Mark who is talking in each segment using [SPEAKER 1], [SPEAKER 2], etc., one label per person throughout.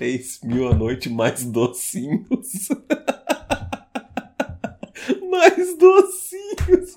[SPEAKER 1] 3 mil a noite mais docinhos. mais docinhos.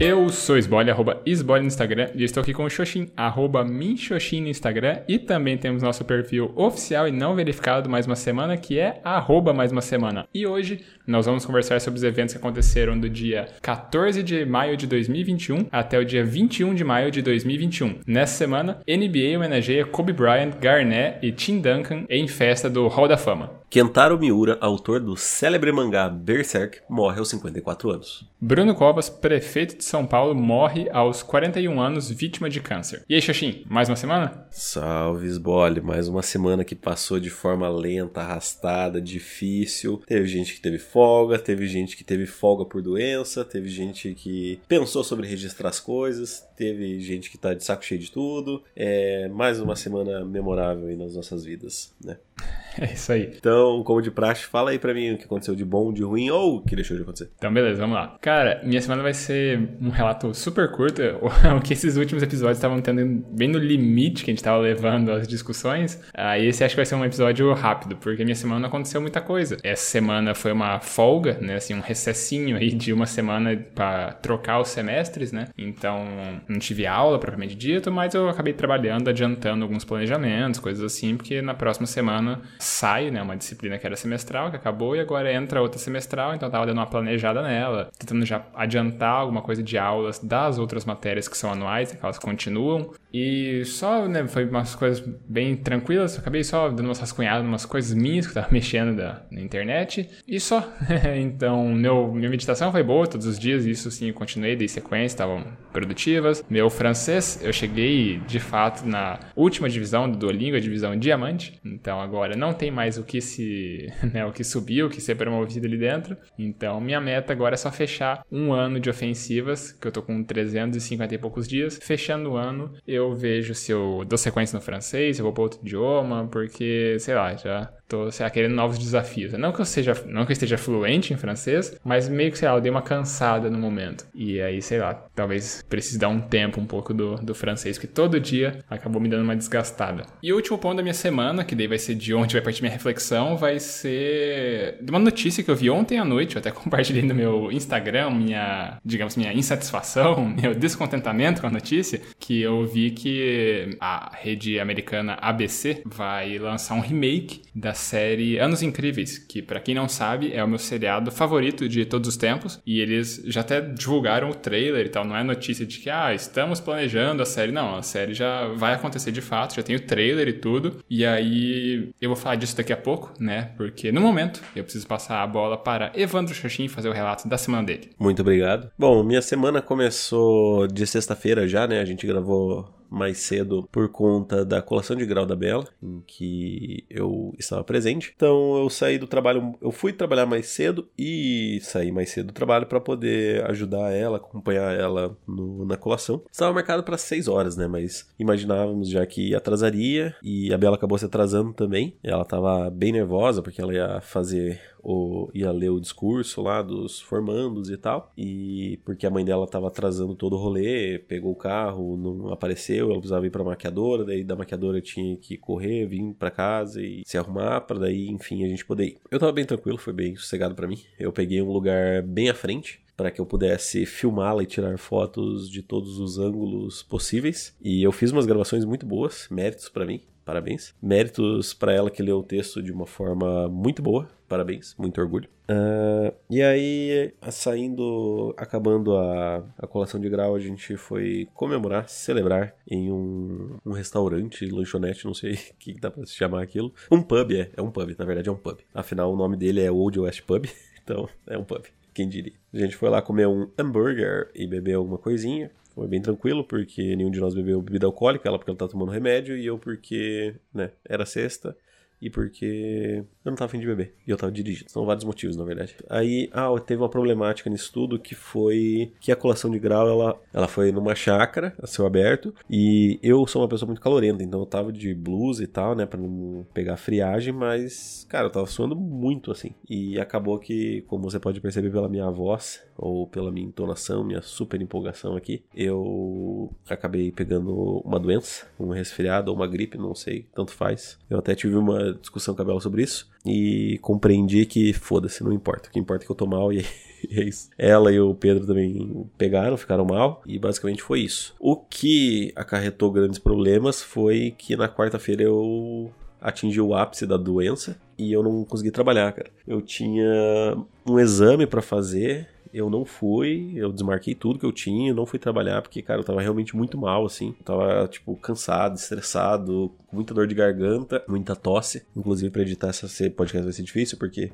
[SPEAKER 2] Eu sou Esbole, arroba Esbole no Instagram, e estou aqui com o Xoxin, arroba Minxoxin no Instagram, e também temos nosso perfil oficial e não verificado mais uma semana, que é arroba mais uma semana. E hoje nós vamos conversar sobre os eventos que aconteceram do dia 14 de maio de 2021 até o dia 21 de maio de 2021. Nessa semana, NBA homenageia Kobe Bryant, Garnett e Tim Duncan em festa do Hall da Fama.
[SPEAKER 1] Kentaro Miura, autor do célebre mangá Berserk, morre aos 54 anos.
[SPEAKER 2] Bruno Covas, prefeito de São Paulo, morre aos 41 anos, vítima de câncer. E aí, Xoxin, mais uma semana?
[SPEAKER 1] Salve, Sbole. Mais uma semana que passou de forma lenta, arrastada, difícil. Teve gente que teve folga, teve gente que teve folga por doença, teve gente que pensou sobre registrar as coisas, teve gente que tá de saco cheio de tudo. É mais uma semana memorável aí nas nossas vidas, né?
[SPEAKER 2] É isso aí.
[SPEAKER 1] Então, como de praxe, fala aí pra mim o que aconteceu de bom, de ruim ou o que deixou de acontecer.
[SPEAKER 2] Então, beleza, vamos lá. Cara, minha semana vai ser um relato super curto. O que esses últimos episódios estavam tendo bem no limite que a gente tava levando as discussões. Ah, esse acho que vai ser um episódio rápido, porque minha semana não aconteceu muita coisa. Essa semana foi uma folga, né? Assim, um recessinho aí de uma semana para trocar os semestres, né? Então, não tive aula propriamente dito, mas eu acabei trabalhando, adiantando alguns planejamentos, coisas assim, porque na próxima semana sai, né, uma disciplina que era semestral, que acabou, e agora entra outra semestral, então eu tava dando uma planejada nela, tentando já adiantar alguma coisa de aulas das outras matérias que são anuais, que elas continuam. E só, né, foi umas coisas bem tranquilas, acabei só dando umas rascunhadas, umas coisas minhas que eu tava mexendo da, na internet, e só. então, meu, minha meditação foi boa todos os dias, isso sim, eu continuei, dei sequência, estavam produtivas. Meu francês, eu cheguei de fato na última divisão do Duolingo, a divisão diamante, então agora não tem mais o que se, né, o que subir, o que ser promovido ali dentro. Então, minha meta agora é só fechar um ano de ofensivas, que eu tô com 350 e poucos dias. Fechando o ano, eu vejo se eu dou sequência no francês, eu vou para outro idioma, porque, sei lá, já tô sei lá, querendo novos desafios. Não que eu seja, não que eu esteja fluente em francês, mas meio que, sei lá, eu dei uma cansada no momento. E aí, sei lá, talvez precise dar um tempo um pouco do, do francês, que todo dia acabou me dando uma desgastada. E o último ponto da minha semana, que daí vai ser de onde vai partir minha reflexão, vai ser de uma notícia que eu vi ontem à noite, eu até compartilhei no meu Instagram, minha, digamos, minha insatisfação, meu descontentamento com a notícia, que eu vi que a rede americana ABC vai lançar um remake da série Anos Incríveis, que para quem não sabe é o meu seriado favorito de todos os tempos, e eles já até divulgaram o trailer e tal, não é notícia de que ah, estamos planejando a série, não, a série já vai acontecer de fato, já tem o trailer e tudo. E aí eu vou falar disso daqui a pouco, né? Porque no momento eu preciso passar a bola para Evandro Xoxin fazer o relato da semana dele.
[SPEAKER 1] Muito obrigado. Bom, minha semana começou de sexta-feira já, né? A gente gravou mais cedo por conta da colação de grau da Bela, em que eu estava presente. Então eu saí do trabalho, eu fui trabalhar mais cedo e saí mais cedo do trabalho para poder ajudar ela, acompanhar ela no, na colação. Estava marcado para 6 horas, né? Mas imaginávamos já que atrasaria e a Bela acabou se atrasando também. Ela estava bem nervosa porque ela ia fazer o, ia ler o discurso lá dos formandos e tal. E porque a mãe dela tava atrasando todo o rolê, pegou o carro, não apareceu, ela precisava ir pra maquiadora, daí da maquiadora tinha que correr, vir para casa e se arrumar para daí, enfim, a gente poder ir. Eu tava bem tranquilo, foi bem sossegado para mim. Eu peguei um lugar bem à frente para que eu pudesse filmá-la e tirar fotos de todos os ângulos possíveis. E eu fiz umas gravações muito boas, méritos para mim. Parabéns. Méritos para ela que leu o texto de uma forma muito boa. Parabéns, muito orgulho. Uh, e aí, saindo, acabando a, a colação de grau, a gente foi comemorar, celebrar em um, um restaurante, lanchonete, não sei o que dá pra se chamar aquilo. Um pub, é, é um pub, na verdade é um pub. Afinal, o nome dele é Old West Pub, então é um pub, quem diria. A gente foi lá comer um hambúrguer e beber alguma coisinha. Foi bem tranquilo, porque nenhum de nós bebeu bebida alcoólica, ela porque ela tá tomando remédio, e eu porque, né, era sexta e porque eu não tava afim de beber. E eu tava dirigindo. São vários motivos, na verdade. Aí, ah, teve uma problemática nisso tudo que foi que a colação de grau, ela, ela foi numa chácara, a céu aberto, e eu sou uma pessoa muito calorenta, então eu tava de blusa e tal, né, pra não pegar friagem, mas, cara, eu tava suando muito, assim. E acabou que, como você pode perceber pela minha voz, ou pela minha entonação, minha super empolgação aqui, eu acabei pegando uma doença, um resfriado ou uma gripe, não sei, tanto faz. Eu até tive uma discussão com a Bela sobre isso e compreendi que foda-se, não importa. O que importa é que eu tô mal e é isso. Ela e o Pedro também pegaram, ficaram mal e basicamente foi isso. O que acarretou grandes problemas foi que na quarta-feira eu atingi o ápice da doença e eu não consegui trabalhar, cara. Eu tinha um exame para fazer eu não fui, eu desmarquei tudo que eu tinha, não fui trabalhar porque, cara, eu tava realmente muito mal, assim. Eu tava, tipo, cansado, estressado, com muita dor de garganta, muita tosse. Inclusive, pra editar essa podcast vai ser difícil porque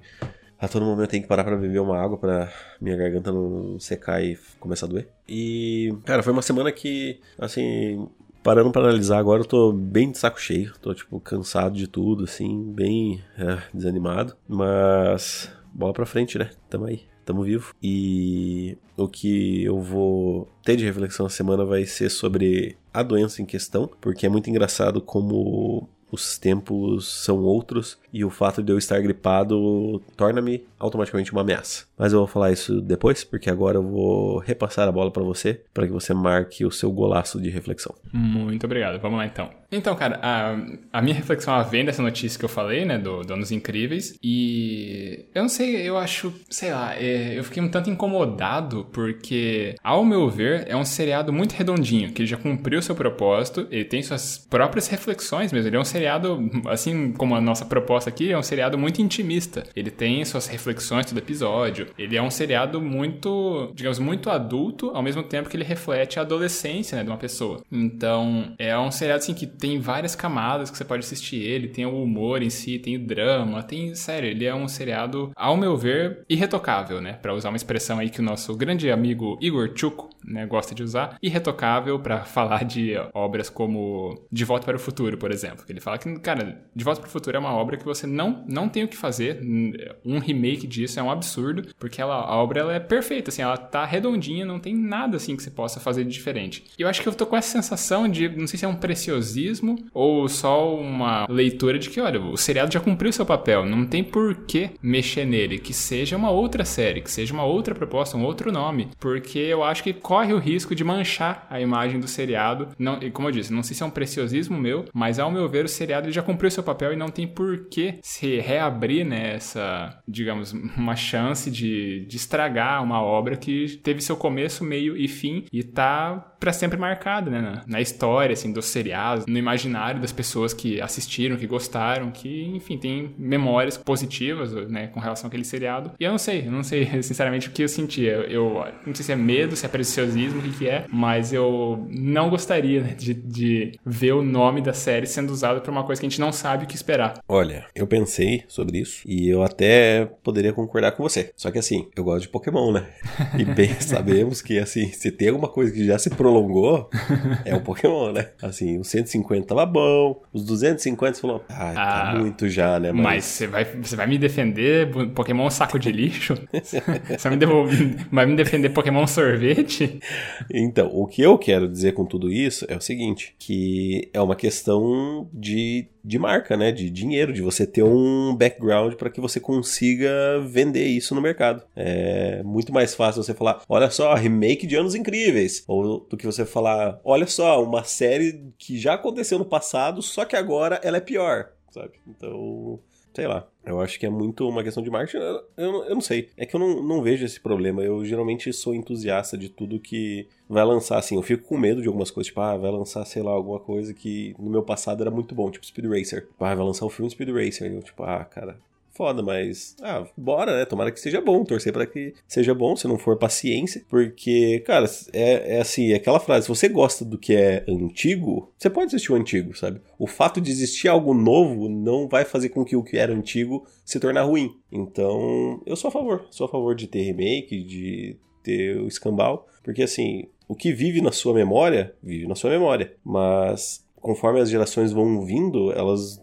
[SPEAKER 1] a todo momento eu tenho que parar para beber uma água para minha garganta não secar e começar a doer. E, cara, foi uma semana que, assim, parando para analisar agora, eu tô bem de saco cheio. Tô, tipo, cansado de tudo, assim, bem é, desanimado. Mas, bola pra frente, né? Tamo aí tamo vivo. E o que eu vou ter de reflexão na semana vai ser sobre a doença em questão, porque é muito engraçado como os tempos são outros e o fato de eu estar gripado torna-me automaticamente uma ameaça. Mas eu vou falar isso depois, porque agora eu vou repassar a bola para você, para que você marque o seu golaço de reflexão.
[SPEAKER 2] Muito obrigado. Vamos lá então. Então, cara, a, a minha reflexão vem dessa notícia que eu falei, né, do Donos Incríveis, e eu não sei, eu acho, sei lá, é, eu fiquei um tanto incomodado porque, ao meu ver, é um seriado muito redondinho, que ele já cumpriu seu propósito, ele tem suas próprias reflexões mesmo, ele é um seriado, assim como a nossa proposta aqui, é um seriado muito intimista, ele tem suas reflexões todo episódio, ele é um seriado muito, digamos, muito adulto, ao mesmo tempo que ele reflete a adolescência, né, de uma pessoa. Então, é um seriado, assim, que tem várias camadas que você pode assistir ele, tem o humor em si, tem o drama, tem, sério, ele é um seriado, ao meu ver, irretocável, né? Para usar uma expressão aí que o nosso grande amigo Igor Chuko, né, gosta de usar, irretocável para falar de obras como De Volta para o Futuro, por exemplo. Ele fala que, cara, De Volta para o Futuro é uma obra que você não, não tem o que fazer, um remake disso é um absurdo, porque ela, a obra ela é perfeita, assim, ela tá redondinha, não tem nada assim que você possa fazer de diferente. E eu acho que eu tô com essa sensação de, não sei se é um preciosismo ou só uma leitura de que, olha, o seriado já cumpriu seu papel, não tem por que mexer nele, que seja uma outra série, que seja uma outra proposta, um outro nome, porque eu acho que corre o risco de manchar a imagem do seriado. Não, e como eu disse, não sei se é um preciosismo meu, mas ao meu ver o seriado já cumpriu seu papel e não tem por que se reabrir nessa, né, digamos, uma chance de, de estragar uma obra que teve seu começo, meio e fim e tá para sempre marcada, né, na, na história assim dos seriados, no imaginário das pessoas que assistiram, que gostaram, que, enfim, tem memórias positivas, né, com relação àquele seriado. E eu não sei, eu não sei, sinceramente, o que eu sentia. Eu, não sei se é medo, se é preciosismo, o que, que é, mas eu não gostaria né, de, de ver o nome da série sendo usado para uma coisa que a gente não sabe o que esperar.
[SPEAKER 1] Olha, eu pensei sobre isso e eu até poderia concordar com você. Só que assim, eu gosto de Pokémon, né? E bem sabemos que assim, se tem alguma coisa que já se prolongou, é o Pokémon, né? Assim, o 150 150 tava bom, os 250 você falou, ah, tá ah, muito já, né?
[SPEAKER 2] Mas você vai, você vai me defender Pokémon saco de lixo? você vai me, devolver, vai me defender Pokémon sorvete?
[SPEAKER 1] Então, o que eu quero dizer com tudo isso é o seguinte, que é uma questão de de marca, né? De dinheiro, de você ter um background para que você consiga vender isso no mercado. É muito mais fácil você falar, olha só, remake de Anos Incríveis, ou do que você falar, olha só, uma série que já aconteceu no passado, só que agora ela é pior, sabe? Então, sei lá. Eu acho que é muito uma questão de marketing. Eu, eu, eu não sei. É que eu não, não vejo esse problema. Eu geralmente sou entusiasta de tudo que vai lançar, assim. Eu fico com medo de algumas coisas. Tipo, ah, vai lançar, sei lá, alguma coisa que no meu passado era muito bom. Tipo, Speed Racer. Ah, vai lançar o filme Speed Racer. Eu, tipo, ah, cara, foda, mas ah, bora, né? Tomara que seja bom, torcer para que seja bom, se não for paciência, porque, cara, é, é assim, é aquela frase, se você gosta do que é antigo, você pode assistir o antigo, sabe? O fato de existir algo novo não vai fazer com que o que era antigo se tornar ruim. Então, eu sou a favor, sou a favor de ter remake, de ter o escambau, porque assim, o que vive na sua memória, vive na sua memória, mas conforme as gerações vão vindo, elas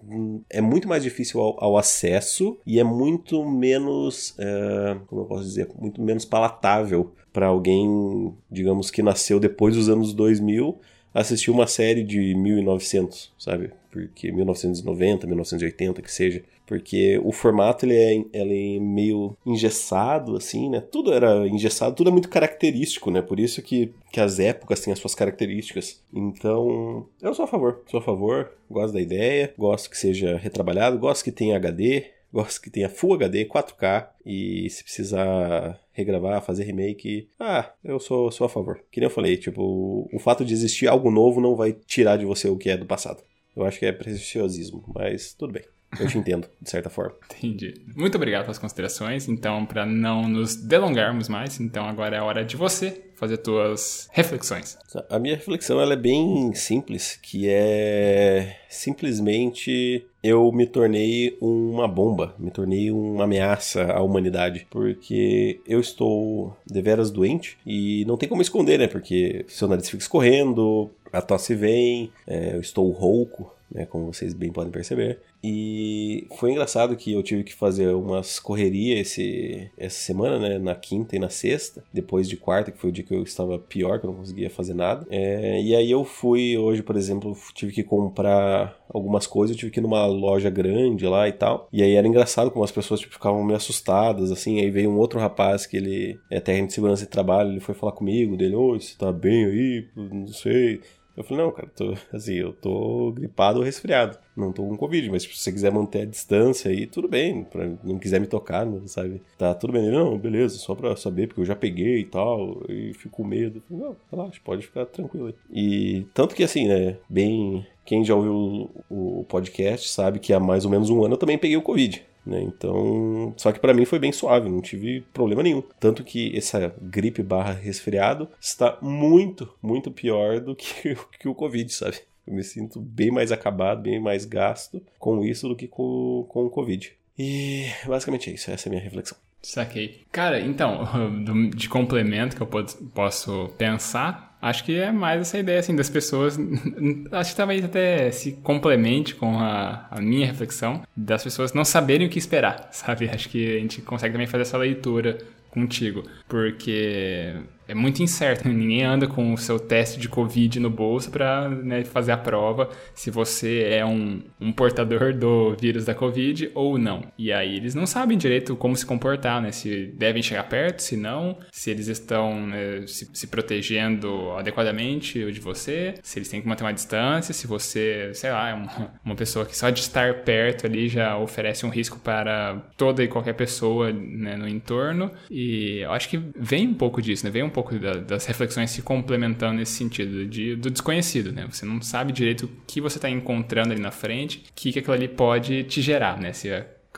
[SPEAKER 1] é muito mais difícil ao, ao acesso e é muito menos, é, como eu posso dizer, muito menos palatável para alguém, digamos que nasceu depois dos anos 2000 assistir uma série de 1900, sabe? Porque 1990, 1980, que seja. Porque o formato ele é, ele é meio engessado, assim, né? Tudo era engessado, tudo é muito característico, né? Por isso que, que as épocas têm as suas características. Então, eu sou a favor, sou a favor, gosto da ideia, gosto que seja retrabalhado, gosto que tenha HD, gosto que tenha Full HD, 4K e se precisar regravar, fazer remake, ah, eu sou, sou a favor. Que nem eu falei, tipo, o fato de existir algo novo não vai tirar de você o que é do passado. Eu acho que é preciosismo, mas tudo bem. Eu te entendo, de certa forma.
[SPEAKER 2] Entendi. Muito obrigado pelas considerações. Então, para não nos delongarmos mais, então agora é a hora de você fazer tuas reflexões.
[SPEAKER 1] A minha reflexão ela é bem simples, que é simplesmente eu me tornei uma bomba, me tornei uma ameaça à humanidade, porque eu estou deveras doente e não tem como esconder, né? Porque seu nariz fica escorrendo, a tosse vem, é, eu estou rouco, né, como vocês bem podem perceber. E foi engraçado que eu tive que fazer umas correrias esse, essa semana, né, na quinta e na sexta, depois de quarta, que foi o dia que eu estava pior, que eu não conseguia fazer nada. É, e aí eu fui, hoje, por exemplo, tive que comprar algumas coisas, eu tive que ir numa loja grande lá e tal. E aí era engraçado como as pessoas tipo, ficavam meio assustadas, assim. Aí veio um outro rapaz que ele é técnico de segurança de trabalho, ele foi falar comigo, dele, oi, você tá bem aí? Não sei. Eu falei, não, cara, tô, assim, eu tô gripado ou resfriado. Não tô com Covid, mas tipo, se você quiser manter a distância aí, tudo bem. Pra, não quiser me tocar, não, sabe? Tá tudo bem. Ele, não, beleza, só pra saber, porque eu já peguei e tal, e fico com medo. Eu falei, não, relaxa, pode ficar tranquilo aí. E tanto que assim, né, bem... Quem já ouviu o, o podcast sabe que há mais ou menos um ano eu também peguei o Covid. Né? Então, só que para mim foi bem suave, não tive problema nenhum. Tanto que essa gripe barra resfriado está muito, muito pior do que, que o Covid, sabe? Eu me sinto bem mais acabado, bem mais gasto com isso do que com, com o Covid. E basicamente é isso, essa é a minha reflexão.
[SPEAKER 2] Saquei. Cara, então, de complemento que eu posso pensar, acho que é mais essa ideia, assim, das pessoas. Acho que talvez até se complemente com a, a, minha reflexão, das pessoas não saberem o que esperar, sabe? Acho que a gente consegue também fazer essa leitura contigo, porque é muito incerto. Ninguém anda com o seu teste de Covid no bolso para né, fazer a prova se você é um, um, portador do vírus da Covid ou não. E aí eles não sabem direito como se comportar, né? Se devem chegar perto, se não, se eles estão né, se, se, protegendo adequadamente de você, se eles têm que manter uma distância, se você, sei lá, é uma, uma pessoa que só de estar perto ali já oferece um risco para toda e qualquer pessoa né, no entorno. E eu acho que vem um pouco disso, né? Vem um pouco da, das reflexões se complementando nesse sentido, de, do desconhecido, né? Você não sabe direito o que você está encontrando ali na frente, o que, que aquilo ali pode te gerar, né? Se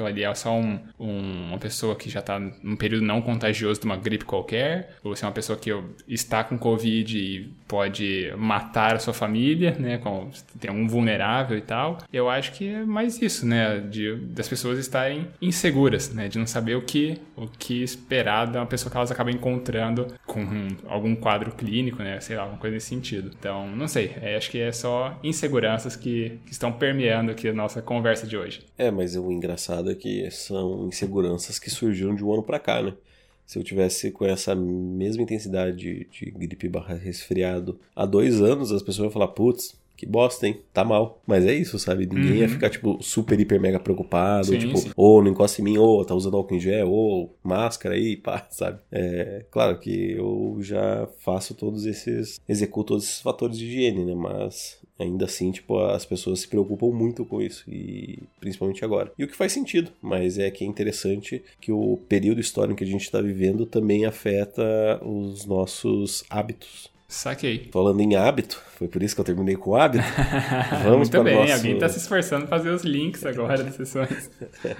[SPEAKER 2] ali é só um, um, uma pessoa que já está num período não contagioso de uma gripe qualquer, ou se é uma pessoa que está com Covid e pode matar a sua família, né? Com, tem um vulnerável e tal. Eu acho que é mais isso, né? De, das pessoas estarem inseguras, né? De não saber o que, o que esperar uma pessoa que elas acabam encontrando com algum quadro clínico, né? Sei lá, alguma coisa nesse sentido. Então, não sei. É, acho que é só inseguranças que, que estão permeando aqui a nossa conversa de hoje.
[SPEAKER 1] É, mas o engraçado é que são inseguranças que surgiram de um ano para cá, né? Se eu tivesse com essa mesma intensidade de, de gripe barra resfriado há dois anos, as pessoas iam falar, putz, que bosta, hein? Tá mal. Mas é isso, sabe? Ninguém uhum. ia ficar, tipo, super, hiper, mega preocupado. Sim, tipo, ô, oh, não encosta em mim, ô, oh, tá usando álcool em gel, ô, oh, máscara aí, pá, sabe? É, claro que eu já faço todos esses, executo todos esses fatores de higiene, né? Mas ainda assim, tipo, as pessoas se preocupam muito com isso, e principalmente agora. E o que faz sentido, mas é que é interessante que o período histórico que a gente está vivendo também afeta os nossos hábitos.
[SPEAKER 2] Saquei.
[SPEAKER 1] Falando em hábito, foi por isso que eu terminei com o hábito. Vamos
[SPEAKER 2] Muito para bem, nosso... alguém está se esforçando para fazer os links agora das sessões.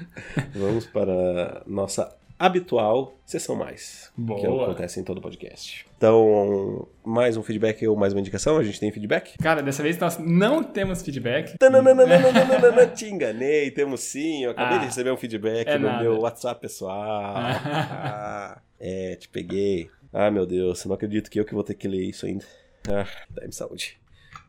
[SPEAKER 1] Vamos para nossa habitual sessão mais.
[SPEAKER 2] Boa.
[SPEAKER 1] Que é o que acontece em todo podcast. Então, mais um feedback ou mais uma indicação? A gente tem feedback?
[SPEAKER 2] Cara, dessa vez nós não temos feedback.
[SPEAKER 1] Te enganei, temos sim. Eu acabei ah, de receber um feedback é no nada. meu WhatsApp pessoal. ah, é, te peguei. Ah, meu Deus, eu não acredito que eu que vou ter que ler isso ainda. Ah, dá-me saúde.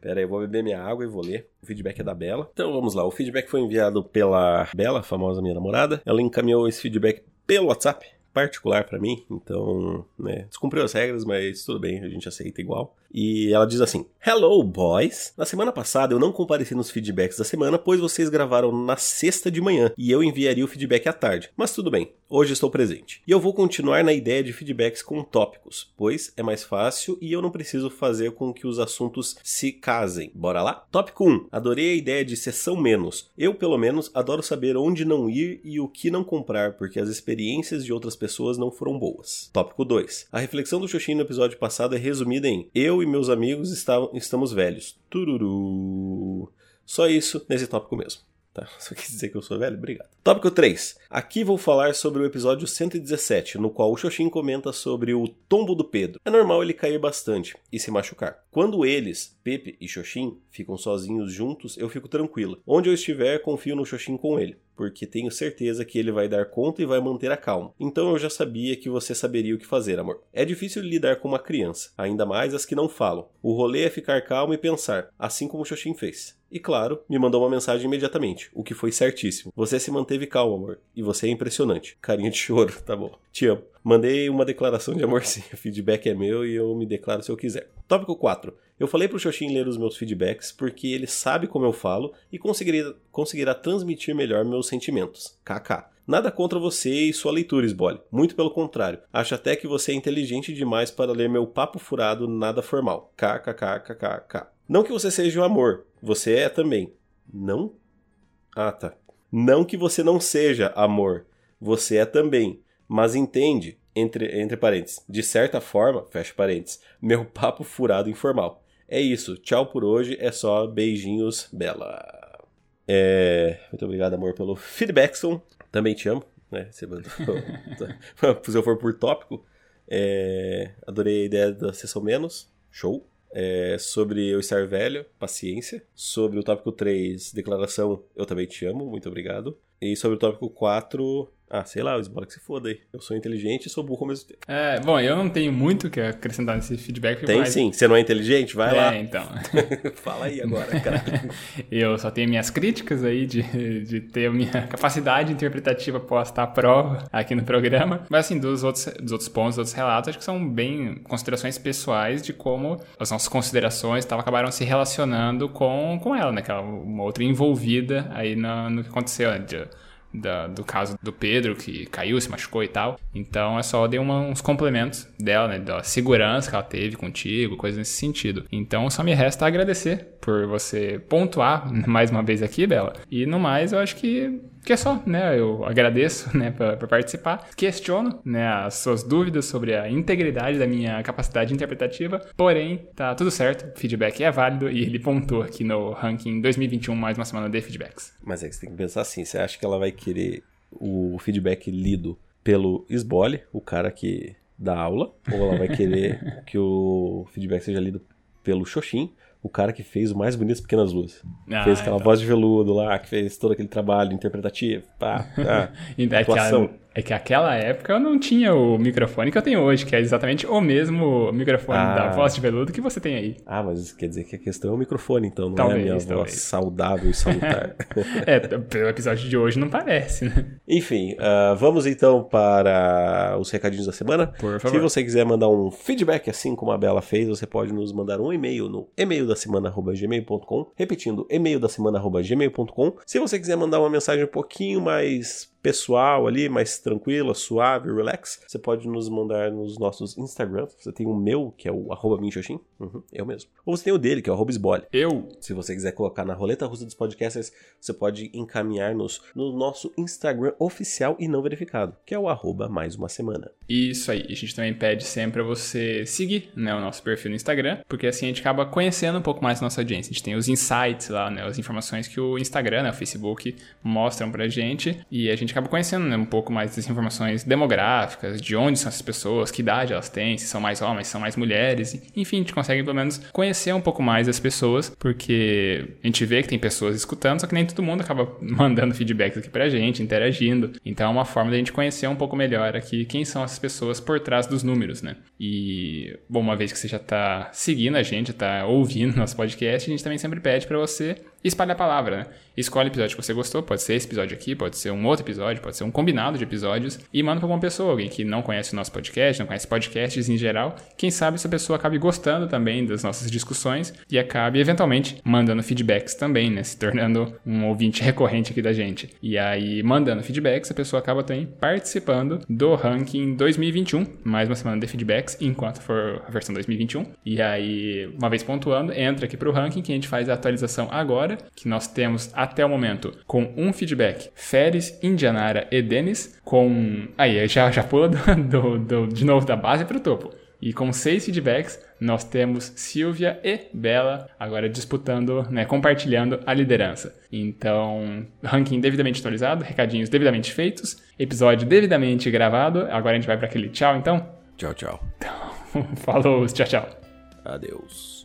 [SPEAKER 1] Pera aí, eu vou beber minha água e vou ler. O feedback é da Bela. Então vamos lá. O feedback foi enviado pela Bela, famosa minha namorada. Ela encaminhou esse feedback pelo WhatsApp particular para mim, então, né, descumpriu as regras, mas tudo bem, a gente aceita igual. E ela diz assim: Hello, boys! Na semana passada eu não compareci nos feedbacks da semana, pois vocês gravaram na sexta de manhã e eu enviaria o feedback à tarde. Mas tudo bem, hoje estou presente. E eu vou continuar na ideia de feedbacks com tópicos, pois é mais fácil e eu não preciso fazer com que os assuntos se casem. Bora lá? Tópico 1. Adorei a ideia de sessão menos. Eu, pelo menos, adoro saber onde não ir e o que não comprar, porque as experiências de outras pessoas não foram boas. Tópico 2. A reflexão do Xoxin no episódio passado é resumida em Eu e meus amigos estavam, estamos velhos. Tururu. Só isso nesse tópico mesmo. Tá, só quis dizer que eu sou velho? Obrigado. Tópico 3. Aqui vou falar sobre o episódio 117, no qual o Xoxin comenta sobre o tombo do Pedro. É normal ele cair bastante e se machucar. Quando eles, Pepe e Xoxin, ficam sozinhos juntos, eu fico tranquila. Onde eu estiver, confio no Xoxin com ele, porque tenho certeza que ele vai dar conta e vai manter a calma. Então eu já sabia que você saberia o que fazer, amor. É difícil lidar com uma criança, ainda mais as que não falam. O rolê é ficar calmo e pensar, assim como o Xoxin fez. E claro, me mandou uma mensagem imediatamente, o que foi certíssimo. Você se manteve calmo, amor, e você é impressionante. Carinha de choro, tá bom. Te amo. Mandei uma declaração de amor sim. O feedback é meu e eu me declaro se eu quiser. Tópico 4. Eu falei pro Xoxin ler os meus feedbacks porque ele sabe como eu falo e conseguirá, conseguirá transmitir melhor meus sentimentos. KK. Nada contra você e sua leitura, Sbole. Muito pelo contrário. Acho até que você é inteligente demais para ler meu papo furado nada formal. KKKKKK. Não que você seja o amor, você é também. Não? Ah, tá. Não que você não seja amor, você é também. Mas entende, entre, entre parênteses, de certa forma, fecha parênteses, meu papo furado informal. É isso, tchau por hoje, é só beijinhos, Bela. É, muito obrigado, amor, pelo feedbackson. Também te amo, né? Se eu for por tópico, é, adorei a ideia da sessão menos, show. É, sobre eu estar velho, paciência. Sobre o tópico 3, declaração, eu também te amo, muito obrigado. E sobre o tópico 4, ah, sei lá, o que se foda aí. Eu sou inteligente e sou burro ao mesmo tempo.
[SPEAKER 2] É, bom, eu não tenho muito que acrescentar nesse feedback.
[SPEAKER 1] Tem mais... sim. Você não é inteligente? Vai
[SPEAKER 2] é,
[SPEAKER 1] lá.
[SPEAKER 2] É, então.
[SPEAKER 1] Fala aí agora, cara.
[SPEAKER 2] eu só tenho minhas críticas aí de, de ter a minha capacidade interpretativa posta à prova aqui no programa. Mas assim, dos outros, dos outros pontos, dos outros relatos, acho que são bem considerações pessoais de como as nossas considerações tal, acabaram se relacionando com, com ela, né? Que ela, uma outra envolvida aí no, no que aconteceu, né? De, da, do caso do Pedro, que caiu, se machucou e tal. Então é só dei uns complementos dela, né? Da segurança que ela teve contigo, coisas nesse sentido. Então só me resta agradecer por você pontuar mais uma vez aqui, Bela. E no mais, eu acho que que é só, né? Eu agradeço, né, por, por, participar. Questiono, né, as suas dúvidas sobre a integridade da minha capacidade interpretativa. Porém, tá tudo certo. O feedback é válido e ele pontua aqui no ranking 2021 mais uma semana de feedbacks.
[SPEAKER 1] Mas é que você tem que pensar assim. Você acha que ela vai querer o feedback lido pelo Sbole, o cara que dá aula, ou ela vai querer que o feedback seja lido pelo Xoxin, o cara que fez o mais bonito Pequenas Luzes. Ah, fez aquela então. voz de veludo lá, que fez todo aquele trabalho interpretativo. Pá, pá,
[SPEAKER 2] é, atuação. É que aquela época eu não tinha o microfone que eu tenho hoje, que é exatamente o mesmo microfone ah. da voz de veludo que você tem aí.
[SPEAKER 1] Ah, mas quer dizer que a questão é o microfone, então, não talvez, é a minha talvez. voz saudável e salutar.
[SPEAKER 2] é, pelo episódio de hoje não parece, né?
[SPEAKER 1] Enfim, uh, vamos então para os recadinhos da semana.
[SPEAKER 2] Por favor.
[SPEAKER 1] Se você quiser mandar um feedback, assim como a Bela fez, você pode nos mandar um e-mail no e-mail da semana.gmail.com, repetindo, e-mail da semana.gmail.com. Se você quiser mandar uma mensagem um pouquinho mais pessoal ali, mais tranquila, suave, relax, você pode nos mandar nos nossos Instagrams. Você tem o meu, que é o arroba minxoxin. Uhum, eu mesmo. Ou você tem o dele, que é o arroba esbole.
[SPEAKER 2] Eu.
[SPEAKER 1] Se você quiser colocar na roleta russa dos podcasters, você pode encaminhar-nos no nosso Instagram oficial e não verificado, que é o arroba mais uma semana.
[SPEAKER 2] Isso aí. A gente também pede sempre pra você seguir né, o nosso perfil no Instagram, porque assim a gente acaba conhecendo um pouco mais a nossa audiência. A gente tem os insights lá, né, as informações que o Instagram, né, o Facebook mostram pra gente e a gente acaba conhecendo né, um pouco mais das informações demográficas, de onde são essas pessoas, que idade elas têm, se são mais homens, se são mais mulheres. Enfim, a gente consegue pelo menos conhecer um pouco mais as pessoas, porque a gente vê que tem pessoas escutando, só que nem todo mundo acaba mandando feedbacks aqui pra gente, interagindo. Então é uma forma da gente conhecer um pouco melhor aqui quem são essas pessoas por trás dos números, né? E, bom, uma vez que você já tá seguindo a gente, tá ouvindo nosso podcast, a gente também sempre pede para você espalhar a palavra, né? Escolhe o episódio que você gostou, pode ser esse episódio aqui, pode ser um outro episódio, pode ser um combinado de episódios, e manda para uma pessoa, alguém que não conhece o nosso podcast, não conhece podcasts em geral. Quem sabe essa pessoa acabe gostando também das nossas discussões e acabe eventualmente mandando feedbacks também, né? Se tornando um ouvinte recorrente aqui da gente. E aí, mandando feedbacks, a pessoa acaba também participando do ranking 2021, mais uma semana de feedbacks, enquanto for a versão 2021. E aí, uma vez pontuando, entra aqui para o ranking que a gente faz a atualização agora, que nós temos até o momento com um feedback, Feres, Indianara e Denis, com. Aí, já, já pula do, do, do, de novo da base para o topo. E com seis feedbacks, nós temos Silvia e Bela agora disputando, né, compartilhando a liderança. Então, ranking devidamente atualizado, recadinhos devidamente feitos, episódio devidamente gravado. Agora a gente vai para aquele tchau, então?
[SPEAKER 1] Tchau, tchau.
[SPEAKER 2] Então, falou, tchau, tchau.
[SPEAKER 1] Adeus.